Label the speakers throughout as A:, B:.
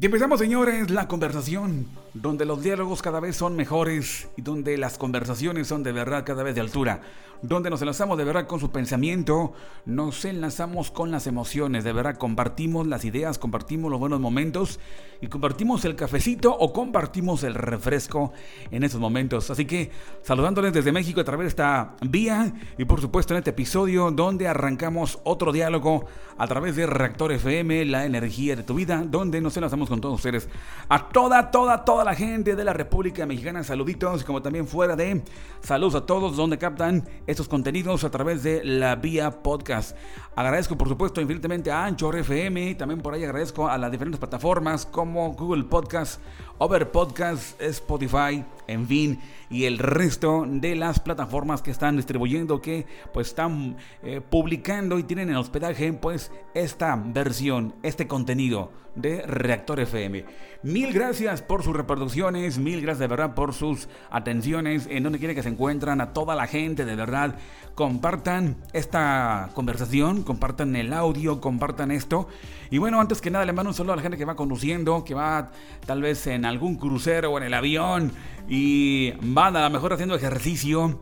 A: Y empezamos, señores, la conversación, donde los diálogos cada vez son mejores y donde las conversaciones son de verdad cada vez de altura, donde nos enlazamos de verdad con su pensamiento, nos enlazamos con las emociones, de verdad compartimos las ideas, compartimos los buenos momentos y compartimos el cafecito o compartimos el refresco en esos momentos. Así que saludándoles desde México a través de esta vía y por supuesto en este episodio donde arrancamos otro diálogo a través de Reactor FM, la energía de tu vida, donde nos enlazamos con todos ustedes. A toda, toda, toda la gente de la República Mexicana, saluditos, como también fuera de saludos a todos donde captan estos contenidos a través de la vía podcast. Agradezco, por supuesto, infinitamente a Anchor FM, también por ahí agradezco a las diferentes plataformas como Google Podcast, Over Podcast, Spotify, en fin, y el resto de las plataformas que están distribuyendo, que pues están eh, publicando y tienen en hospedaje pues esta versión, este contenido de Reactor FM. Mil gracias por sus reproducciones, mil gracias de verdad por sus atenciones, en donde quiera que se encuentran, a toda la gente de verdad, compartan esta conversación, compartan el audio, compartan esto. Y bueno, antes que nada le mando un saludo a la gente que va conduciendo, que va tal vez en algún crucero o en el avión y van a lo mejor haciendo ejercicio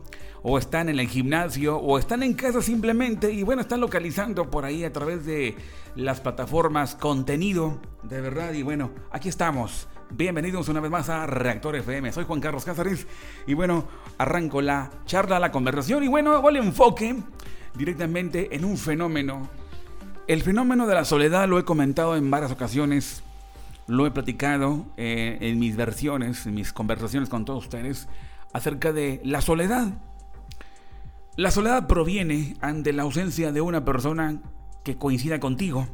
A: o están en el gimnasio o están en casa simplemente y bueno, están localizando por ahí a través de las plataformas contenido de verdad y bueno, aquí estamos. Bienvenidos una vez más a Reactor FM. Soy Juan Carlos Cázares y bueno, arranco la charla, la conversación y bueno, hago el enfoque directamente en un fenómeno. El fenómeno de la soledad lo he comentado en varias ocasiones lo he platicado eh, en mis versiones, en mis conversaciones con todos ustedes, acerca de la soledad. La soledad proviene ante la ausencia de una persona que coincida contigo,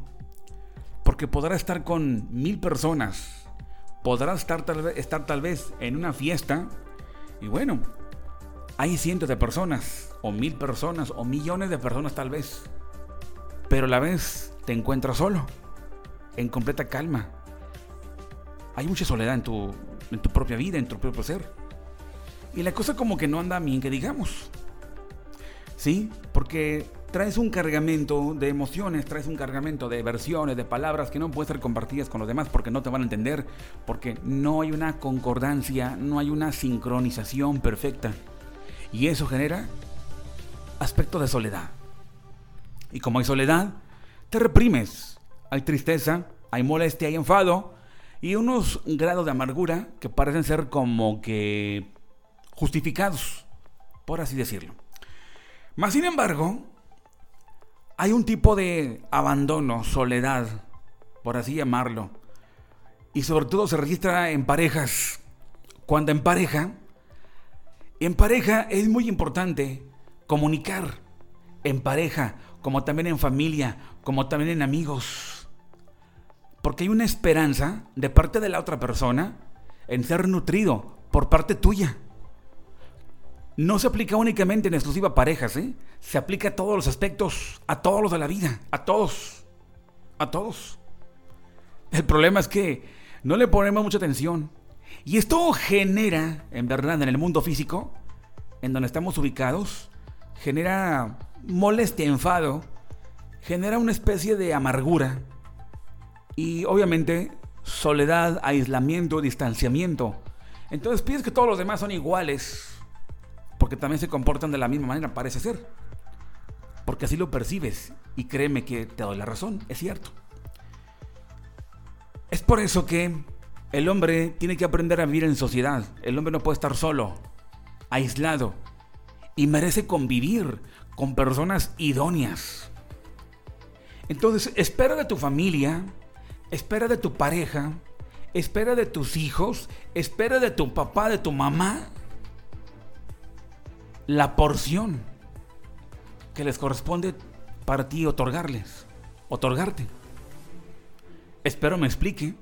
A: porque podrá estar con mil personas, podrá estar tal, vez, estar tal vez en una fiesta, y bueno, hay cientos de personas, o mil personas, o millones de personas tal vez, pero a la vez te encuentras solo, en completa calma, hay mucha soledad en tu, en tu propia vida, en tu propio ser. Y la cosa como que no anda bien que digamos. ¿Sí? Porque traes un cargamento de emociones, traes un cargamento de versiones, de palabras que no pueden ser compartidas con los demás porque no te van a entender, porque no hay una concordancia, no hay una sincronización perfecta. Y eso genera aspecto de soledad. Y como hay soledad, te reprimes. Hay tristeza, hay molestia, hay enfado, y unos grados de amargura que parecen ser como que justificados, por así decirlo. Más sin embargo, hay un tipo de abandono, soledad, por así llamarlo, y sobre todo se registra en parejas. Cuando en pareja, en pareja es muy importante comunicar, en pareja, como también en familia, como también en amigos porque hay una esperanza de parte de la otra persona en ser nutrido por parte tuya. No se aplica únicamente en exclusiva parejas, ¿eh? Se aplica a todos los aspectos, a todos los de la vida, a todos, a todos. El problema es que no le ponemos mucha atención. Y esto genera, en verdad, en el mundo físico, en donde estamos ubicados, genera molestia, enfado, genera una especie de amargura, y obviamente soledad, aislamiento, distanciamiento. Entonces piensas que todos los demás son iguales, porque también se comportan de la misma manera, parece ser. Porque así lo percibes y créeme que te doy la razón, es cierto. Es por eso que el hombre tiene que aprender a vivir en sociedad. El hombre no puede estar solo, aislado, y merece convivir con personas idóneas. Entonces, espera de tu familia espera de tu pareja, espera de tus hijos, espera de tu papá, de tu mamá, la porción que les corresponde para ti otorgarles, otorgarte. Espero me explique,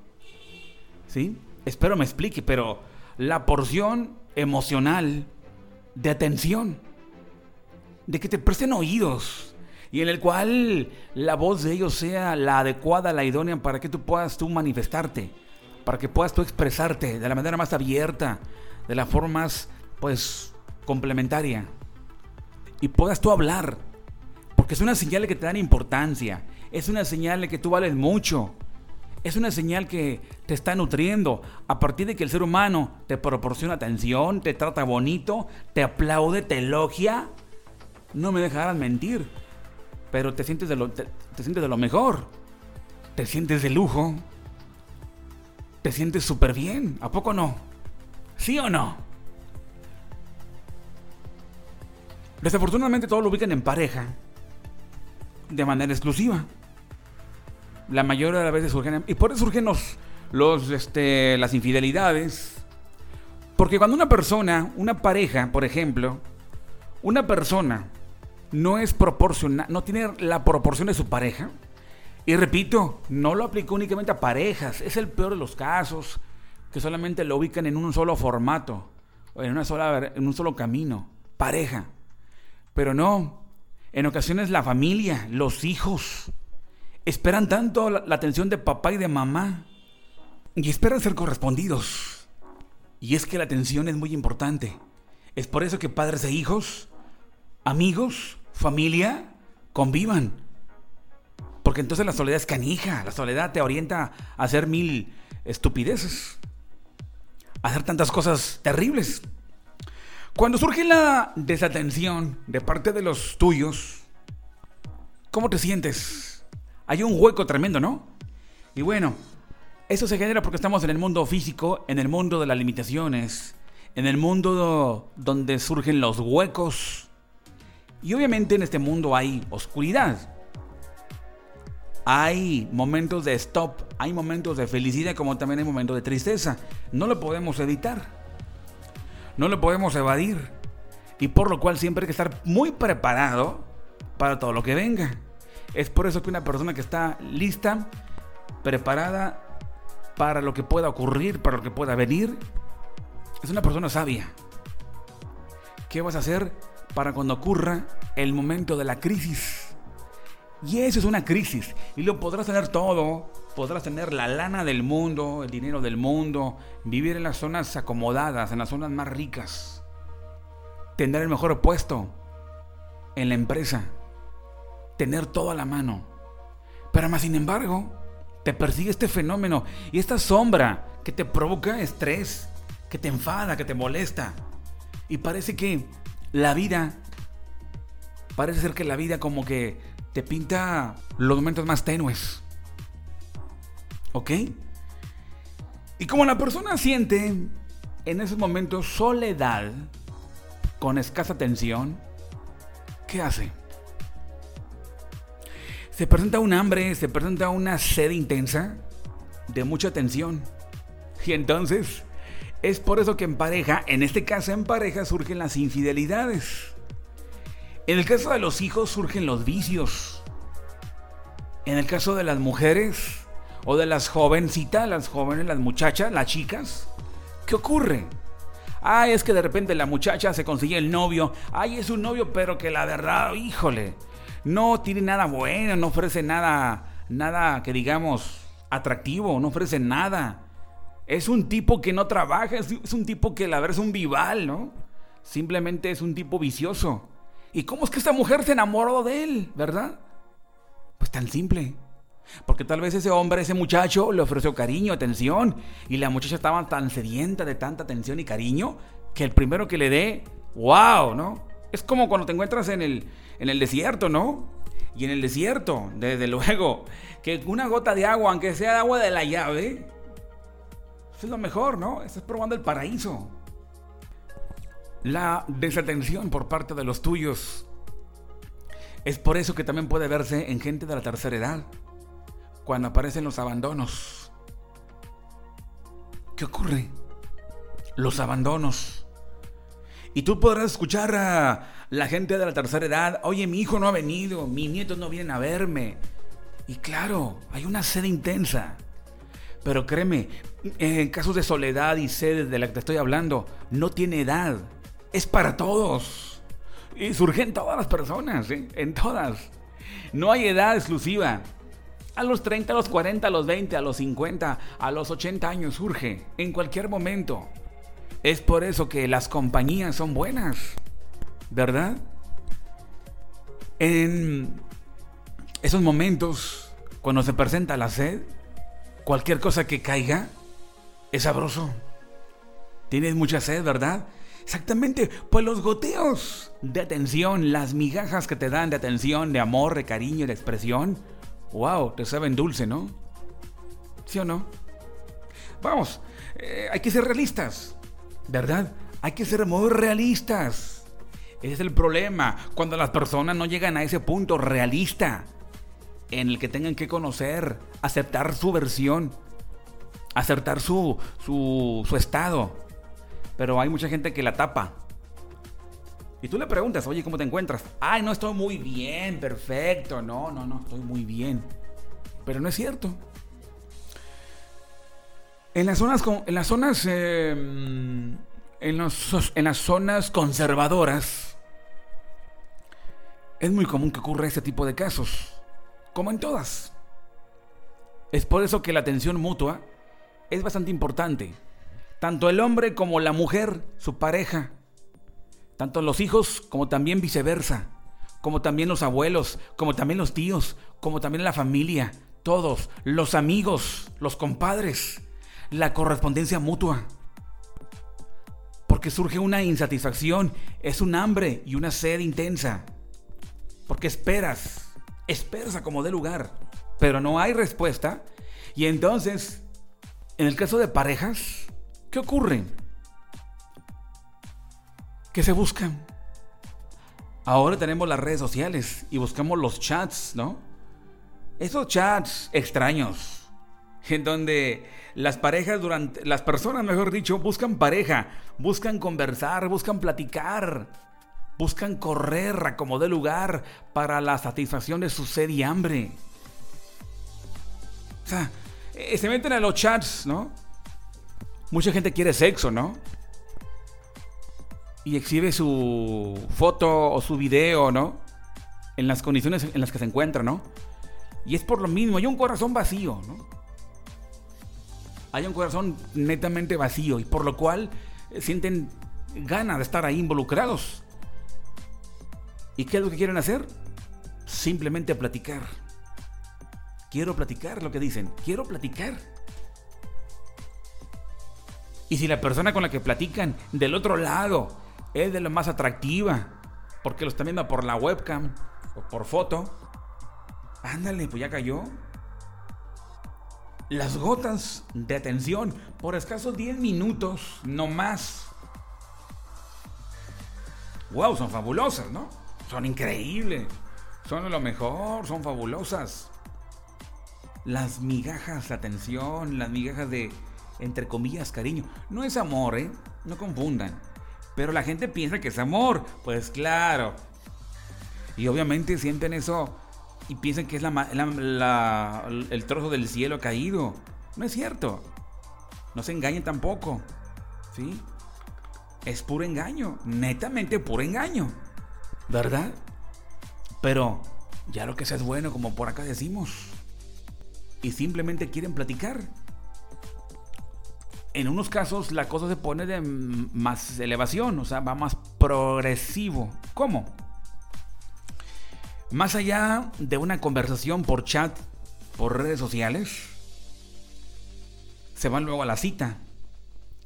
A: ¿sí? Espero me explique, pero la porción emocional de atención, de que te presten oídos, y en el cual la voz de ellos sea la adecuada, la idónea para que tú puedas tú manifestarte, para que puedas tú expresarte de la manera más abierta, de la forma más, pues, complementaria. Y puedas tú hablar, porque es una señal de que te dan importancia, es una señal de que tú vales mucho, Es una señal que te está nutriendo. A partir de que el ser humano te proporciona atención, te trata bonito, te aplaude, te elogia, no me dejarás mentir. Pero te sientes de lo, te, sientes de lo mejor. Te sientes de lujo. Te sientes súper bien. ¿A poco no? ¿Sí o no? Desafortunadamente todo lo ubican en pareja. De manera exclusiva la mayoría de las veces surgen. Y por eso surgen los, los, este, las infidelidades. Porque cuando una persona, una pareja, por ejemplo, una persona no es proporcional, no tiene la proporción de su pareja, y repito, no lo aplico únicamente a parejas, es el peor de los casos, que solamente lo ubican en un solo formato, en, una sola, en un solo camino, pareja. Pero no, en ocasiones la familia, los hijos, Esperan tanto la, atención de papá y de mamá y esperan ser correspondidos. Y es que la atención es muy importante. Es por eso que padres e hijos, amigos, familia, convivan. Porque entonces la soledad es canija. La soledad te orienta a hacer mil estupideces. A hacer tantas cosas terribles. Cuando surge la desatención de parte de los tuyos, ¿cómo te sientes? hay un hueco tremendo, ¿no? Y bueno, eso se genera porque estamos en el mundo físico, en el mundo de las limitaciones, en el mundo donde surgen los huecos. Y obviamente en este mundo hay oscuridad. Hay momentos de stop, hay momentos de felicidad como también hay momentos de tristeza. No lo podemos evitar. No lo podemos evadir. Y por lo cual siempre hay que estar muy preparado para todo lo que venga. Es por eso que una persona que está lista, preparada para lo que pueda ocurrir, para lo que pueda venir, es una persona sabia. ¿Qué vas a hacer para cuando ocurra el momento de la crisis? Y eso es una crisis. Y lo podrás tener todo. Podrás tener la lana del mundo, el dinero del mundo, vivir en las zonas acomodadas, en las zonas más ricas. Tener el mejor puesto en la empresa tener todo a la mano. Pero más sin embargo, te persigue este fenómeno y esta sombra que te provoca estrés, que te enfada, que te molesta. Y parece que la vida, parece ser que la vida como que te pinta los momentos más tenues. ¿Ok? Y como la persona siente en esos momentos soledad, con escasa atención, ¿qué hace? se presenta un hambre, se presenta una sed intensa de mucha tensión. Y entonces, es por eso que en pareja, en este caso en pareja, surgen las infidelidades. En el caso de los hijos surgen los vicios. En el caso de las mujeres o de las jovencitas, las jóvenes, las muchachas, las chicas, ¿qué ocurre? Ay, es que de repente la muchacha se consigue el novio. Ay, es un novio, pero que la verdad, híjole, no tiene nada bueno, no ofrece nada, nada que digamos atractivo, no ofrece nada. Es un tipo que no trabaja, es, un tipo que la verdad es un vival, ¿no? Simplemente es un tipo vicioso. ¿Y cómo es que esta mujer se enamoró de él, verdad? Pues tan simple. Porque tal vez ese hombre, ese muchacho, le ofreció cariño, atención, y la muchacha estaba tan sedienta de tanta atención y cariño que el primero que le dé, wow, ¿no? Es como cuando te encuentras en el, en el desierto, ¿no? Y en el desierto, desde luego, que una gota de agua, aunque sea de agua de la llave, es lo mejor, ¿no? Estás probando el paraíso. La desatención por parte de los tuyos. Es por eso que también puede verse en gente de la tercera edad, cuando aparecen los abandonos. ¿Qué ocurre? Los abandonos. Y tú podrás escuchar a la gente de la tercera edad, oye, mi hijo no ha venido, mis nietos no vienen a verme. Y claro, hay una sed intensa. Pero créeme, en casos de soledad y sed de la que te estoy hablando, no tiene edad. Es para todos. Y surge en todas las personas, ¿eh? en todas. No hay edad exclusiva. A los 30, a los 40, a los 20, a los 50, a los 80 años surge. En cualquier momento. Es por eso que las compañías son buenas, ¿verdad? En esos momentos, cuando se presenta la sed, cualquier cosa que caiga es sabroso. Tienes mucha sed, ¿verdad? Exactamente, pues los goteos de atención, las migajas que te dan de atención, de amor, de cariño, de expresión, wow, te saben dulce, ¿no? ¿Sí o no? Vamos, eh, hay que ser realistas, ¿verdad? Hay que ser muy realistas. Ese es el problema, cuando las personas no llegan a ese punto realista en el que tengan que conocer, aceptar su versión, aceptar su, su, su estado. Pero hay mucha gente que la tapa. Y tú le preguntas, oye, ¿cómo te encuentras? Ay, no estoy muy bien, perfecto. No, no, no, estoy muy bien. Pero no es cierto. En las zonas, en las zonas, em, en, en las zonas conservadoras, es muy común que ocurra este tipo de casos, como en todas. Es por eso que la atención mutua es bastante importante. Tanto el hombre como la mujer, su pareja, tanto los hijos como también viceversa, como también los abuelos, como también los tíos, como también la familia, todos, los amigos, los compadres la correspondencia mutua. Porque surge una insatisfacción, es un hambre y una sed intensa. Porque esperas, esperas a como dé lugar, pero no hay respuesta. Y entonces, en el caso de parejas, ¿qué ocurre? Que se buscan. Ahora tenemos las redes sociales y buscamos los chats, ¿no? Esos chats extraños, en donde las parejas durante, las personas, mejor dicho, buscan pareja, buscan conversar, buscan platicar, buscan correr a como de lugar para la satisfacción de su sed y hambre. O sea, eh, se meten a los chats, ¿no? Mucha gente quiere sexo, ¿no? Y exhibe su foto o su video, ¿no? En las condiciones en las que se encuentra, ¿no? Y es por lo mismo, hay un corazón vacío, ¿no? hay un corazón netamente vacío y por lo cual eh, sienten ganas de estar ahí involucrados. ¿Y qué es lo que quieren hacer? Simplemente platicar. Quiero platicar, lo que dicen. Quiero platicar. Y si la persona con la que platican del otro lado es de lo más atractiva, porque lo están viendo por la webcam o por foto, ándale, pues ya cayó las gotas de atención por escasos 10 minutos, no más. ¡Wow! Son fabulosas, ¿no? Son increíbles. Son lo mejor, son fabulosas. Las migajas de atención, las migajas de, entre comillas, cariño. No es amor, ¿eh? No confundan. Pero la gente piensa que es amor. Pues claro. Y obviamente sienten eso y piensan que es la, el trozo del cielo caído. No es cierto. No se engañen tampoco. ¿Sí? Es puro engaño. Netamente puro engaño. ¿Verdad? Pero ya lo que sea es bueno, como por acá decimos. Y simplemente quieren platicar. En unos casos la cosa se pone de más elevación, o sea, va más progresivo. ¿Cómo? Más allá de una conversación por chat, por redes sociales, se van luego a la cita.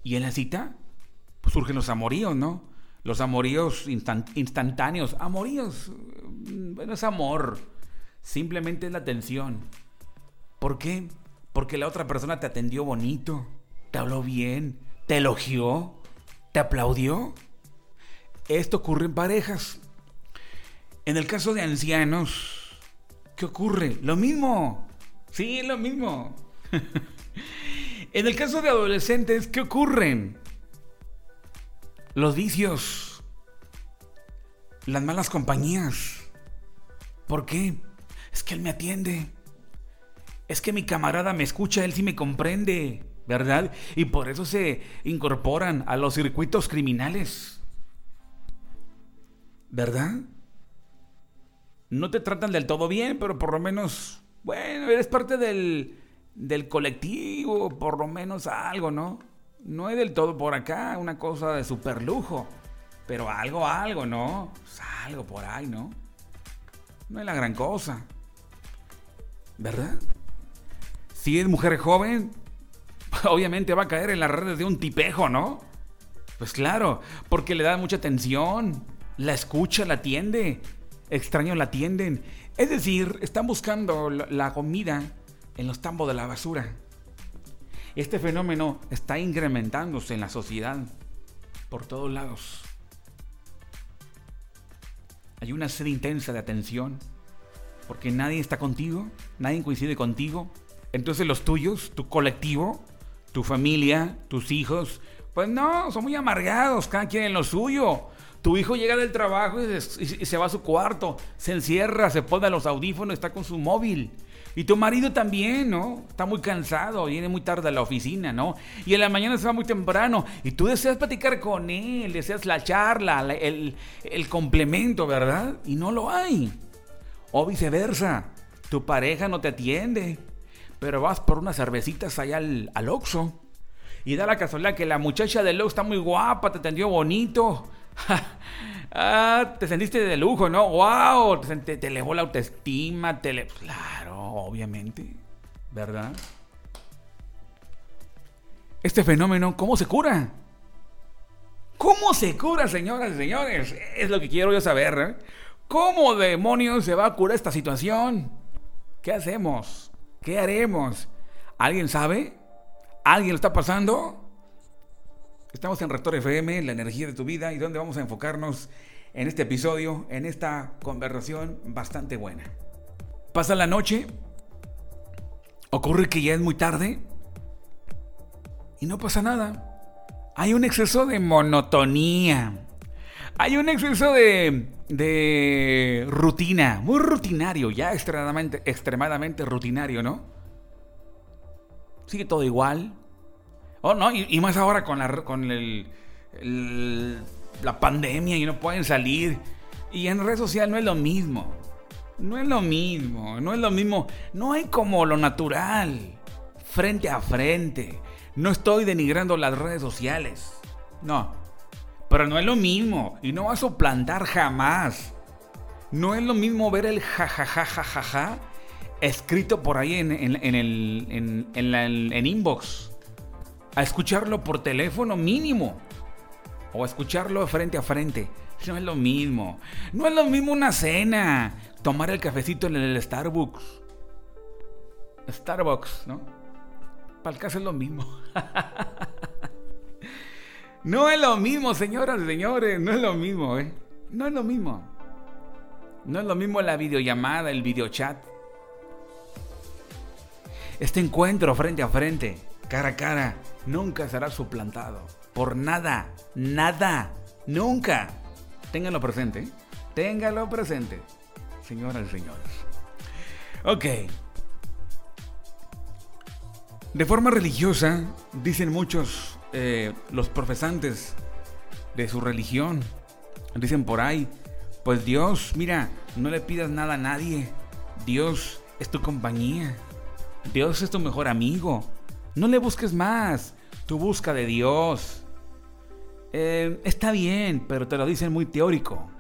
A: Y en la cita pues, surgen los amoríos, ¿no? Los amoríos instantáneos. Amoríos, bueno, es amor. Simplemente es la atención. ¿Por qué? Porque la otra persona te atendió bonito, te habló bien, te elogió, te aplaudió. Esto ocurre en parejas. En el caso de ancianos, ¿qué ocurre? Lo mismo. Sí, lo mismo. en el caso de adolescentes, ¿qué ocurren? Los vicios. Las malas compañías. ¿Por qué? Es que él me atiende. Es que mi camarada me escucha, él sí me comprende, ¿verdad? Y por eso se incorporan a los circuitos criminales. ¿Verdad? no te tratan del todo bien, pero por lo menos, bueno, eres parte del, del colectivo, por lo menos algo, ¿no? No es del todo por acá, una cosa de super lujo, pero algo, algo, ¿no? Pues algo por ahí, ¿no? No es la gran cosa. ¿Verdad? Si es mujer joven, obviamente va a caer en las redes de un tipejo, ¿no? Pues claro, porque le da mucha atención, la escucha, la atiende, extraños la atienden. Es decir, están buscando la comida en los tambos de la basura. Este fenómeno está incrementándose en la sociedad por todos lados. Hay una sed intensa de atención porque nadie está contigo, nadie coincide contigo. Entonces los tuyos, tu colectivo, tu familia, tus hijos, pues no, son muy amargados, cada quien en lo suyo. Tu hijo llega del trabajo y se, va a su cuarto, se encierra, se pone los audífonos, está con su móvil. Y tu marido también, ¿no? Está muy cansado, viene muy tarde a la oficina, ¿no? Y en la mañana se va muy temprano. Y tú deseas platicar con él, deseas la charla, el, el complemento, ¿verdad? Y no lo hay. O viceversa, tu pareja no te atiende, pero vas por unas cervecitas allá al, al Oxxo. Y da la casualidad que la muchacha del Oxxo está muy guapa, te atendió bonito. ah, te sentiste de lujo, ¿no? ¡Wow! Te, elevó la autoestima, te le... Claro, obviamente, ¿verdad? Este fenómeno, ¿cómo se cura? ¿Cómo se cura, señoras y señores? Es lo que quiero yo saber. ¿eh? ¿Cómo demonios se va a curar esta situación? ¿Qué hacemos? ¿Qué haremos? ¿Alguien sabe? ¿Alguien lo está pasando? Estamos en Rector FM, la energía de tu vida, y donde vamos a enfocarnos en este episodio, en esta conversación bastante buena. Pasa la noche, ocurre que ya es muy tarde, y no pasa nada. Hay un exceso de monotonía. Hay un exceso de de rutina, muy rutinario, ya extremadamente, extremadamente rutinario, ¿no? Sigue todo igual. Oh, no, y, más ahora con la, con el, la pandemia y no pueden salir. Y en red social no es lo mismo. No es lo mismo, no es lo mismo. No hay como lo natural, frente a frente. No estoy denigrando las redes sociales. No, pero no es lo mismo y no va a suplantar jamás. No es lo mismo ver el jajajajaja escrito por ahí en, en, el, en, en inbox. A escucharlo por teléfono mínimo. O a escucharlo frente a frente. No es lo mismo. No es lo mismo una cena. Tomar el cafecito en el Starbucks. Starbucks, ¿no? Para el caso es lo mismo. No es lo mismo, señoras y señores, no es lo mismo, ¿eh? No es lo mismo. No es lo mismo la videollamada, el videochat. Este encuentro frente a frente, cara a cara, nunca será suplantado. Por nada, nada, nunca. Ténganlo presente, ¿eh? ténganlo presente, señoras y señores. Ok. De forma religiosa, dicen muchos eh, los profesantes de su religión. Dicen por ahí, pues Dios, mira, no le pidas nada a nadie. Dios es tu compañía. Dios es tu mejor amigo. No le busques más. Tu busca de Dios. Eh, está bien, pero te lo dicen muy teórico.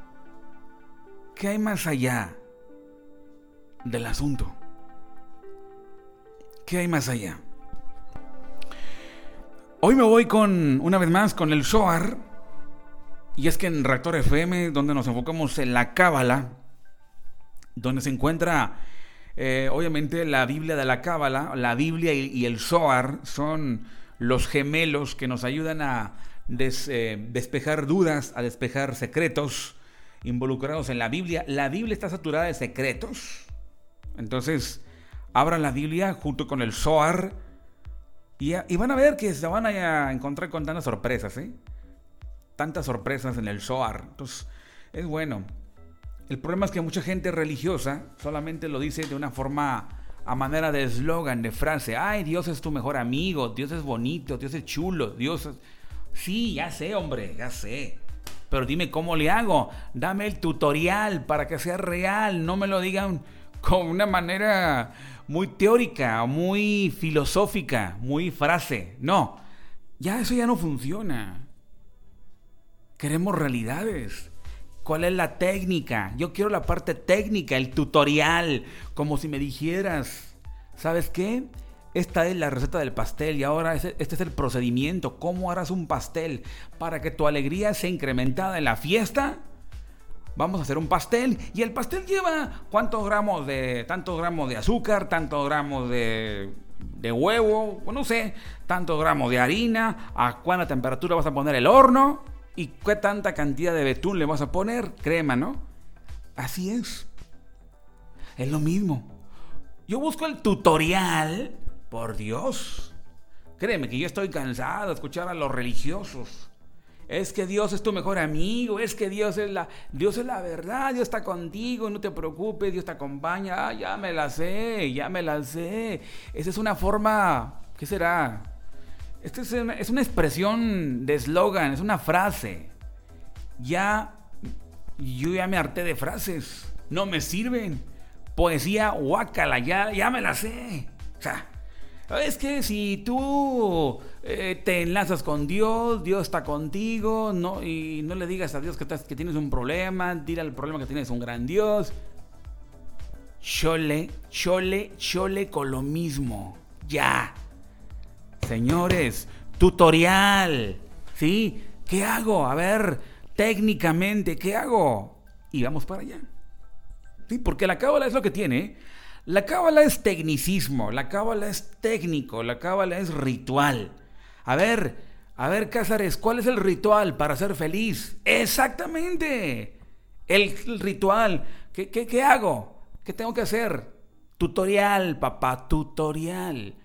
A: ¿Qué hay más allá del asunto? ¿Qué hay más allá? Hoy me voy con, una vez más, con el Zohar. Y es que en Reactor FM, donde nos enfocamos en la Cábala, donde se encuentra, eh, obviamente, la Biblia de la Cábala, la Biblia y, el Zohar son los gemelos que nos ayudan a eh, despejar dudas, a despejar secretos involucrados en la Biblia. La Biblia está saturada de secretos. Entonces, abran la Biblia junto con el Zohar y, van a ver que se van a encontrar con tantas sorpresas, ¿eh? Tantas sorpresas en el Zohar. Entonces, es bueno. El problema es que mucha gente religiosa solamente lo dice de una forma a manera de eslogan, de frase. Ay, Dios es tu mejor amigo, Dios es bonito, Dios es chulo, Dios es... Sí, ya sé, hombre, ya sé. Pero dime cómo le hago. Dame el tutorial para que sea real. No me lo digan con una manera muy teórica, muy filosófica, muy frase. No, ya eso ya no funciona. Queremos realidades. ¿Cuál es la técnica? Yo quiero la parte técnica, el tutorial, como si me dijeras, ¿sabes qué? esta es la receta del pastel y ahora este es el procedimiento. ¿Cómo harás un pastel para que tu alegría sea incrementada en la fiesta? Vamos a hacer un pastel y el pastel lleva cuántos gramos de tantos gramos de azúcar, tantos gramos de, de huevo, no sé, tantos gramos de harina, a cuánta temperatura vas a poner el horno y qué tanta cantidad de betún le vas a poner, crema, ¿no? Así es. Es lo mismo. Yo busco el tutorial por Dios. Créeme que yo estoy cansado de escuchar a los religiosos. Es que Dios es tu mejor amigo, es que Dios es la, Dios es la verdad, Dios está contigo, no te preocupes, Dios te acompaña. Ah, ya me la sé, ya me la sé. Esa es una forma, ¿qué será? Esta es una, es una expresión de eslogan, es una frase. Ya, yo ya me harté de frases, no me sirven. Poesía, guácala, ya, ya me la sé. O sea, es que si tú eh, te enlazas con Dios, Dios está contigo, no, y no le digas a Dios que, tienes un problema, dile al problema que tienes un gran Dios. Chole, chole, chole con lo mismo. Ya. Señores, tutorial. ¿Sí? ¿Qué hago? A ver, técnicamente, ¿qué hago? Y vamos para allá. ¿Sí? Porque la cábala es lo que tiene. La cábala es tecnicismo, la cábala es técnico, la cábala es ritual. A ver, a ver, Cázares, ¿cuál es el ritual para ser feliz? Exactamente. El, ritual. ¿Qué, ¿Qué, qué, hago? ¿Qué tengo que hacer? Tutorial, papá, tutorial.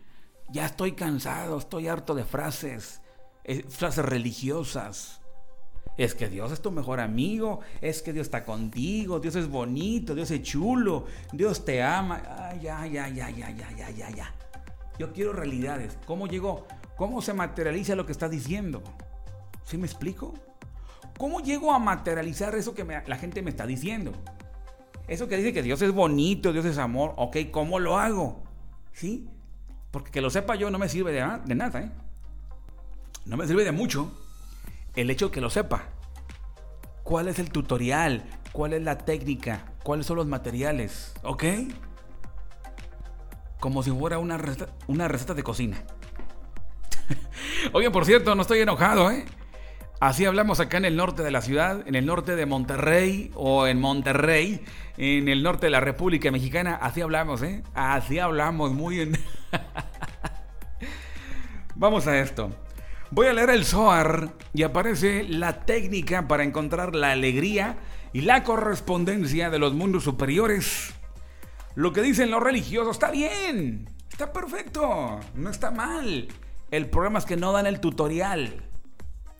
A: Ya estoy cansado, estoy harto de frases, eh, frases religiosas. Es que Dios es tu mejor amigo, es que Dios está contigo, Dios es bonito, Dios es chulo, Dios te ama. Ay, ya, ya, ya, ya, ya, ya, ya, ya. Yo quiero realidades. ¿Cómo llegó? ¿Cómo se materializa lo que está diciendo? ¿Sí me explico? ¿Cómo llego a materializar eso que la gente me está diciendo? Eso que dice que Dios es bonito, Dios es amor. Ok, ¿cómo lo hago? ¿Sí? Porque que lo sepa yo no me sirve de, de nada, ¿eh? No me sirve de mucho el hecho que lo sepa. ¿Cuál es el tutorial? ¿Cuál es la técnica? ¿Cuáles son los materiales? ¿Ok? Como si fuera una receta, una receta de cocina. Oye, por cierto, no estoy enojado, ¿eh? Así hablamos acá en el norte de la ciudad, en el norte de Monterrey o en Monterrey, en el norte de la República Mexicana. Así hablamos, ¿eh? Así hablamos, muy bien. Vamos a esto. Voy a leer el Zohar y aparece la técnica para encontrar la alegría y la correspondencia de los mundos superiores. Lo que dicen los religiosos está bien, está perfecto, no está mal. El problema es que no dan el tutorial.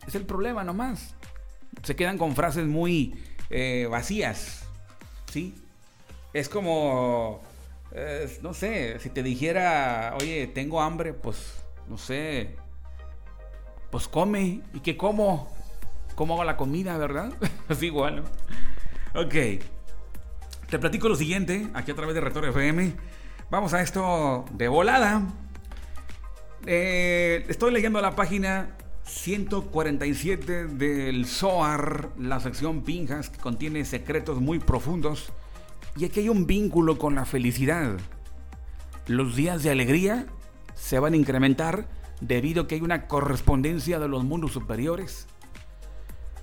A: Es el problema nomás. Se quedan con frases muy eh, vacías. ¿Sí? Es como, eh, no sé, si te dijera, oye, tengo hambre, pues, no sé, pues come. ¿Y qué como? ¿Cómo hago la comida, verdad? es igual, ¿no? Ok. Te platico lo siguiente, aquí a través de Retor FM. Vamos a esto de volada. Eh, estoy leyendo la página 147 del SOAR, la sección Pinjas, que contiene secretos muy profundos. Y aquí hay un vínculo con la felicidad. Los días de alegría se van a incrementar debido a que hay una correspondencia de los mundos superiores.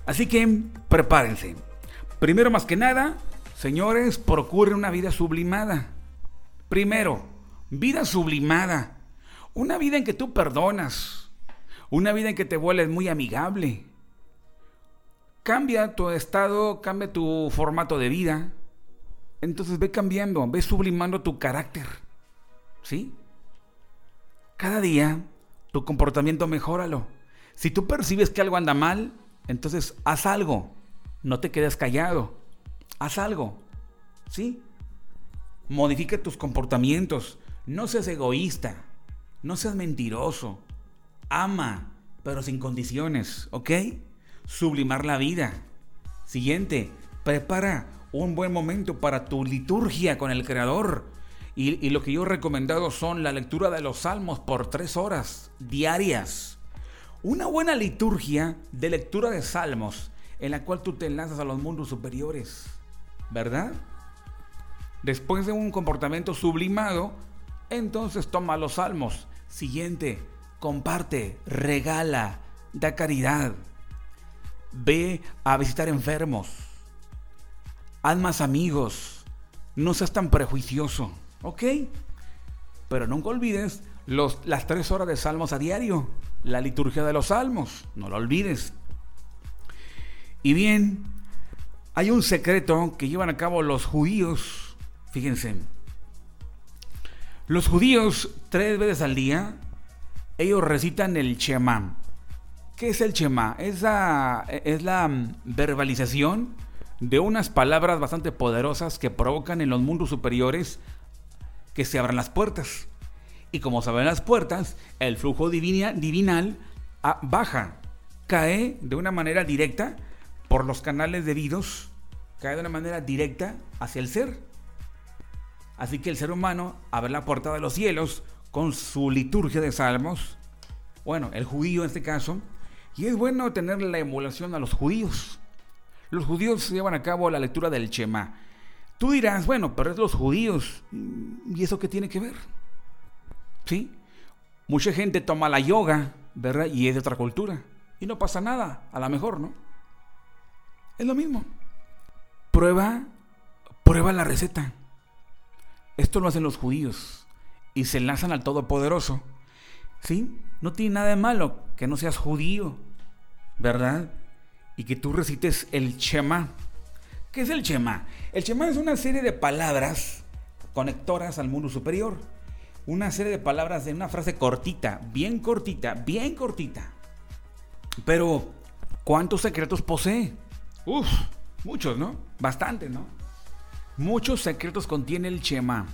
A: Así que prepárense. Primero más que nada, señores, procuren una vida sublimada. Primero, vida sublimada. Una vida en que tú perdonas. Una vida en que te vuelves muy amigable. Cambia tu estado, cambia tu formato de vida. Entonces ve cambiando, ve sublimando tu carácter. ¿Sí? Cada día tu comportamiento mejóralo. Si tú percibes que algo anda mal, entonces haz algo. No te quedes callado. Haz algo. ¿Sí? Modifica tus comportamientos. No seas egoísta. No seas mentiroso. Ama, pero sin condiciones, ¿ok? Sublimar la vida. Siguiente, prepara un buen momento para tu liturgia con el Creador. Y, lo que yo he recomendado son la lectura de los salmos por tres horas diarias. Una buena liturgia de lectura de salmos en la cual tú te enlazas a los mundos superiores. ¿Verdad? Después de un comportamiento sublimado, Entonces toma los salmos. Siguiente, comparte, regala, da caridad. Ve a visitar enfermos. Haz más amigos. No seas tan prejuicioso. ¿Ok? Pero nunca olvides las tres horas de salmos a diario. La liturgia de los salmos. No lo olvides. Y bien, hay un secreto que llevan a cabo los judíos. Fíjense. Los judíos tres veces al día, ellos recitan el Shema. ¿Qué es el Shema? Es la, es la mm, verbalización de unas palabras bastante poderosas que provocan en los mundos superiores que se abran las puertas. Y como se abren las puertas, el flujo divinal ah, baja, cae de una manera directa por los canales debidos, cae de una manera directa hacia el ser. Así que el ser humano abre la puerta de los cielos con su liturgia de salmos. Bueno, el judío en este caso y es bueno tener la emulación a los judíos. Los judíos llevan a cabo la lectura del Shema. Tú dirás, bueno, pero es los judíos. ¿Y eso qué tiene que ver? ¿Sí? Mucha gente toma la yoga, ¿verdad? Y es de otra cultura. Y no pasa nada, a lo mejor, ¿no? Es lo mismo. Prueba, prueba la receta. Esto lo hacen los judíos. Y se enlazan al Todopoderoso. ¿Sí? No tiene nada de malo que no seas judío, ¿verdad? Y que tú recites el Shema. ¿Qué es el Shema? El Shema es una serie de palabras conectoras al mundo superior. Una serie de palabras de una frase cortita, bien cortita, bien cortita. Pero, ¿cuántos secretos posee? Uf, muchos, ¿no? Bastante, ¿no? Muchos secretos contiene el Shema.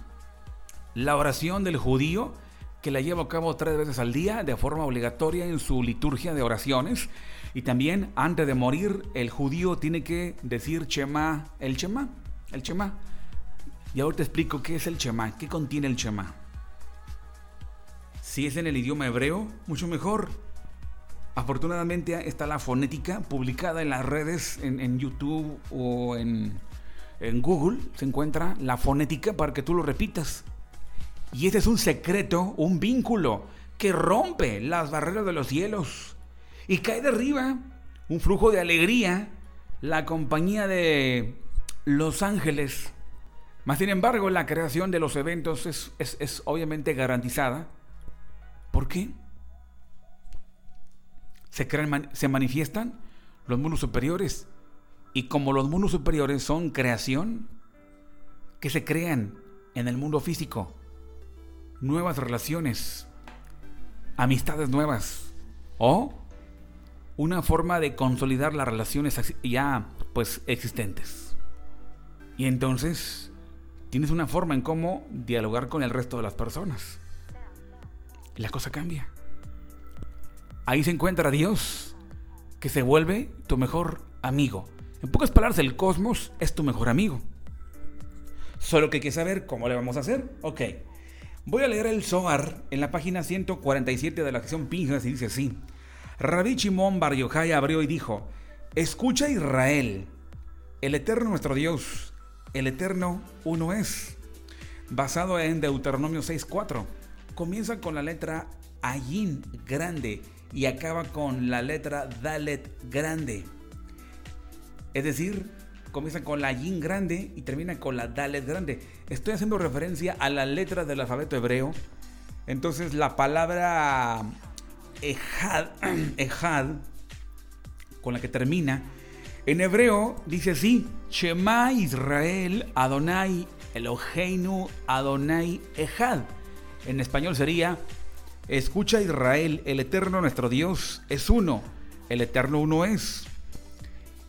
A: La oración del judío que la lleva a cabo tres veces al día de forma obligatoria en su liturgia de oraciones. Y también antes de morir, el judío tiene que decir Shema, el Shema, el Shema. Y ahora te explico qué es el Shema, qué contiene el Shema. Si es en el idioma hebreo, mucho mejor. Afortunadamente está la fonética publicada en las redes, en, YouTube o en, en Google. Se encuentra la fonética para que tú lo repitas. Y ese es un secreto, un vínculo que rompe las barreras de los cielos y cae de arriba un flujo de alegría, la compañía de los ángeles. Más sin embargo, la creación de los eventos es, obviamente garantizada. ¿Por qué? Se, crean, se manifiestan los mundos superiores. Y como los mundos superiores son creación, que se crean en el mundo físico, nuevas relaciones, amistades nuevas o una forma de consolidar las relaciones ya pues existentes. Y entonces tienes una forma en cómo dialogar con el resto de las personas. Y la cosa cambia. Ahí se encuentra Dios, que se vuelve tu mejor amigo. En pocas palabras, el cosmos es tu mejor amigo. Solo que hay que saber cómo le vamos a hacer. Ok. Voy a leer el Zohar en la página 147 de la sección Pinjas y dice así. Rabbi Shimon Bar Yochai abrió y dijo, Escucha Israel, el Eterno nuestro Dios, el Eterno uno es. Basado en Deuteronomio 6.4. Comienza con la letra Ayin grande y acaba con la letra Dalet grande. Es decir, comienza con la yin grande y termina con la dalet grande. Estoy haciendo referencia a la letra del alfabeto hebreo. Entonces la palabra ejad, ejad con la que termina, en hebreo dice así, Shema Israel Adonai Eloheinu Adonai Ejad. En español sería, escucha Israel, el eterno nuestro Dios es uno, el eterno uno es.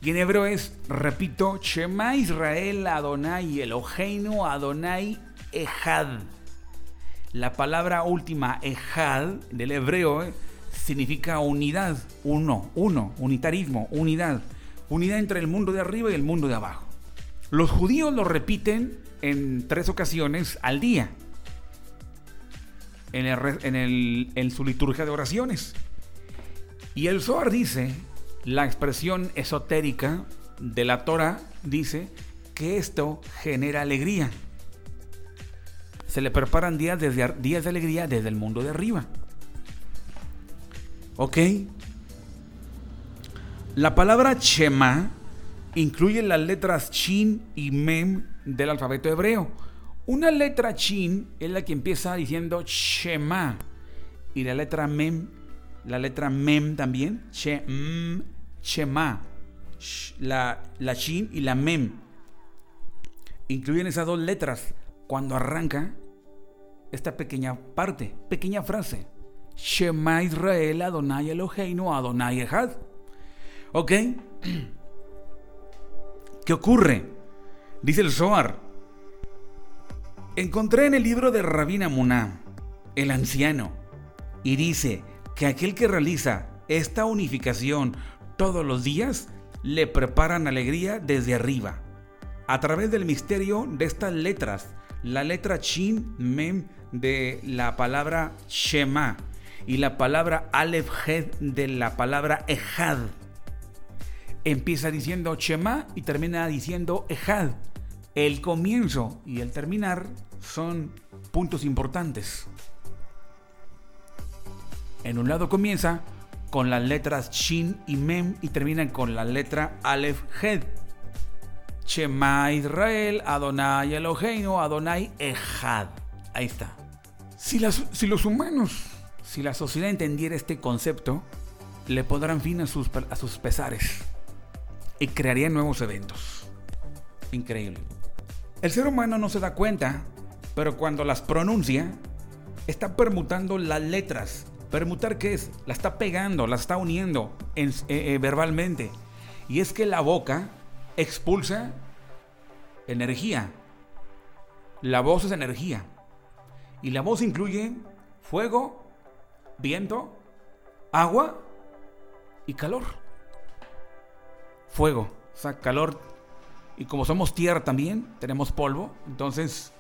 A: Y en hebreo es, repito, Shema Israel Adonai Eloheinu Adonai Ejad. La palabra última, Ejad, del hebreo, eh, significa unidad, uno, uno, unitarismo, unidad. Unidad entre el mundo de arriba y el mundo de abajo. Los judíos lo repiten en tres ocasiones al día. En, en, en su liturgia de oraciones. Y el Zohar dice la expresión esotérica de la Torah dice que esto genera alegría. se le preparan días, desde, días de alegría desde el mundo de arriba. ¿Ok? La palabra Shema incluye las letras Shin y Mem del alfabeto hebreo. Una letra Shin es la que empieza diciendo Shema. Y la letra Mem, la letra Mem también, Shem, Shema. La, la Shin y la Mem. Incluyen esas dos letras cuando arranca esta pequeña parte, pequeña frase. Shema Israel Adonai Eloheinu Adonai Echad. ¿Ok? ¿Qué ocurre? Dice el Zohar. Encontré en el libro de Rabina Muná, el anciano, y dice que aquel que realiza esta unificación todos los días le preparan alegría desde arriba, a través del misterio de estas letras, la letra Shin Mem de la palabra Shema y la palabra Aleph Het de la palabra Ejad empieza diciendo Shema y termina diciendo Ejad. El comienzo y el terminar son puntos importantes. En un lado comienza con las letras Shin y Mem y termina con la letra Aleph Het. Shema Israel, Adonai Eloheinu, Adonai Ejad. Ahí está. Si, si, los humanos, si la sociedad entendiera este concepto, le pondrán fin a sus, a sus pesares y crearía nuevos eventos. Increíble. El ser humano no se da cuenta, pero cuando las pronuncia, está permutando las letras. ¿Permutar qué es? La está pegando, la está uniendo eh, eh, verbalmente. Y es que la boca expulsa energía. La voz es energía. Y la voz incluye fuego, viento, agua y calor fuego, o sea, calor. Y como somos tierra también, tenemos polvo, entonces,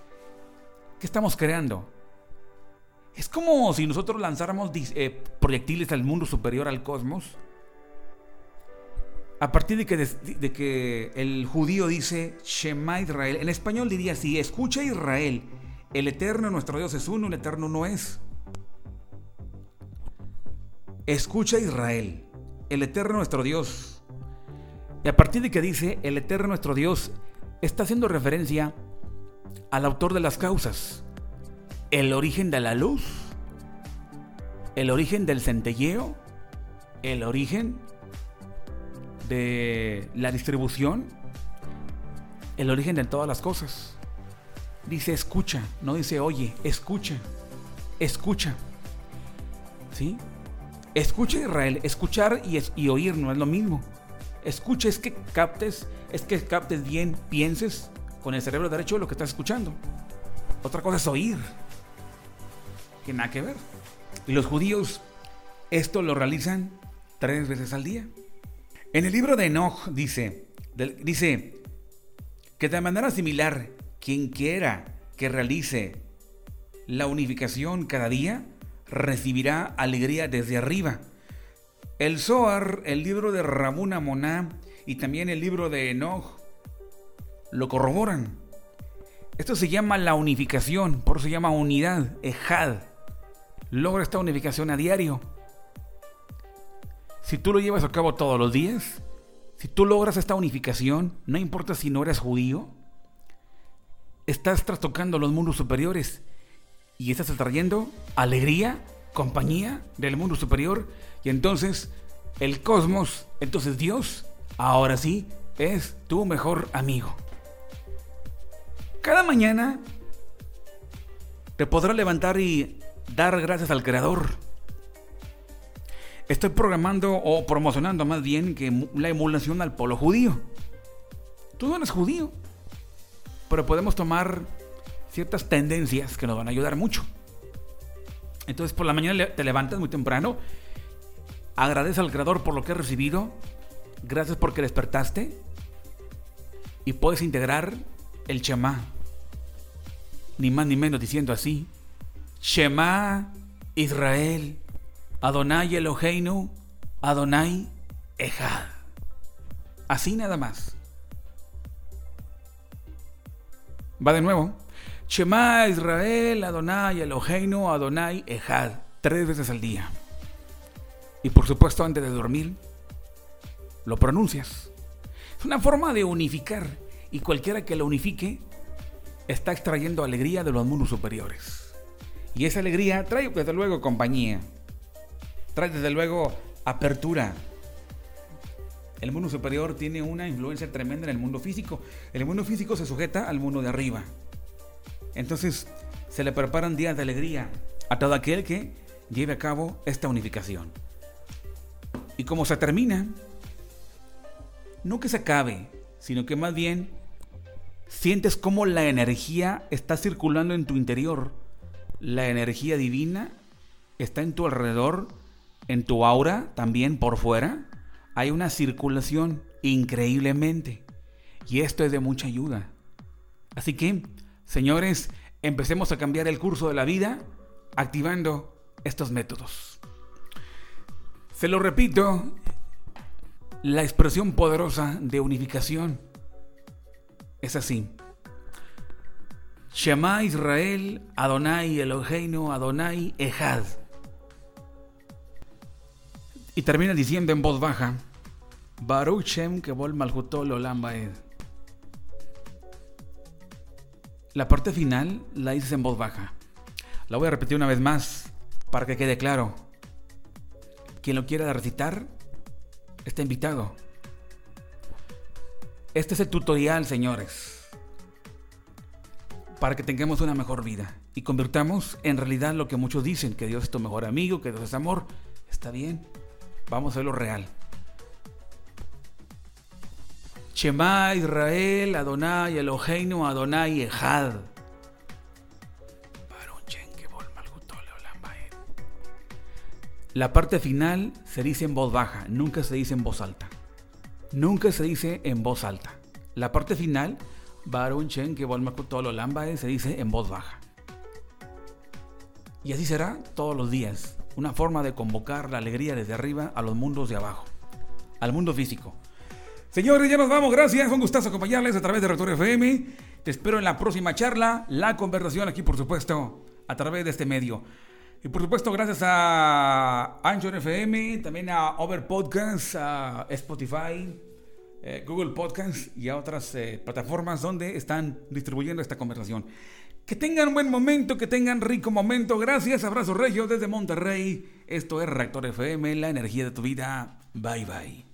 A: ¿qué estamos creando? Es como si nosotros lanzáramos eh, proyectiles al mundo superior, al cosmos. A partir de que, de que el judío dice Shema Israel, en español diría así, escucha Israel, el eterno nuestro Dios es uno, el eterno no es. Escucha Israel, el eterno nuestro Dios y a partir de que dice, el Eterno nuestro Dios está haciendo referencia al autor de las causas, el origen de la luz, el origen del centelleo, el origen de la distribución, el origen de todas las cosas. Dice escucha, no dice oye, escucha, escucha. ¿Sí? Escucha Israel, escuchar y, oír no es lo mismo. Escucha, es que captes, es que captes bien, pienses con el cerebro derecho lo que estás escuchando. Otra cosa es oír, que nada que ver. Y los judíos esto lo realizan tres veces al día. En el libro de Enoch dice, dice que de manera similar, quien quiera que realice la unificación cada día, recibirá alegría desde arriba el Zohar, el libro de Ramuna Moná y también el libro de Enoch lo corroboran. Esto se llama la unificación, por eso se llama unidad, ejad. Logra esta unificación a diario. Si tú lo llevas a cabo todos los días, si tú logras esta unificación, no importa si no eres judío, estás trastocando los mundos superiores y estás atrayendo alegría, compañía del mundo superior y entonces el cosmos, entonces Dios, ahora sí, es tu mejor amigo. Cada mañana te podrás levantar y dar gracias al Creador. Estoy programando o promocionando más bien que la emulación al polo judío. Tú no eres judío, pero podemos tomar ciertas tendencias que nos van a ayudar mucho. Entonces por la mañana te levantas muy temprano Agradece al Creador por lo que has recibido. Gracias porque despertaste. Y puedes integrar el Shema. Ni más ni menos diciendo así. Shema Israel. Adonai Eloheinu. Adonai Ejad. Así nada más. Va de nuevo. Shema Israel, Adonai Eloheinu, Adonai Ejad, tres veces al día. Y por supuesto antes de dormir, lo pronuncias. Es una forma de unificar y cualquiera que lo unifique está extrayendo alegría de los mundos superiores. Y esa alegría trae desde luego compañía, trae desde luego apertura. El mundo superior tiene una influencia tremenda en el mundo físico. El mundo físico se sujeta al mundo de arriba. Entonces se le preparan días de alegría a todo aquel que lleve a cabo esta unificación. Y como se termina, no que se acabe, sino que más bien sientes cómo la energía está circulando en tu interior. La energía divina está en tu alrededor, en tu aura, también por fuera. Hay una circulación increíblemente. Y esto es de mucha ayuda. Así que, señores, empecemos a cambiar el curso de la vida activando estos métodos. Se lo repito, la expresión poderosa de unificación es así. Shema Israel, Adonai Eloheinu, Adonai Ejad. Y termina diciendo en voz baja, Baruch Shem Kebol Malhutol Olam La parte final la dices en voz baja. La voy a repetir una vez más para que quede claro. Quien lo quiera recitar está invitado. Este es el tutorial, señores, para que tengamos una mejor vida y convirtamos en realidad lo que muchos dicen, que Dios es tu mejor amigo, que Dios es amor. Está bien, vamos a ver lo real. Shema Israel, Adonai Eloheinu, Adonai Ejad. La parte final se dice en voz baja, nunca se dice en voz alta nunca se dice en voz alta. La parte final, Barun Chen, que se dice en voz baja. Y así será todos los días. Una forma de convocar la alegría desde arriba a los mundos de abajo, al mundo físico. Señores, ya nos vamos. Gracias. Un gustazo acompañarles a través de Rector FM. Te espero en la próxima charla, la conversación aquí, por supuesto, a través de este medio. Y por supuesto, gracias a Anchor FM, también a Over Podcast, a Spotify, eh, Google Podcast y a otras eh, plataformas donde están distribuyendo esta conversación. Que tengan un buen momento, que tengan rico momento. Gracias, abrazo regio desde Monterrey. Esto es Reactor FM, la energía de tu vida. Bye bye.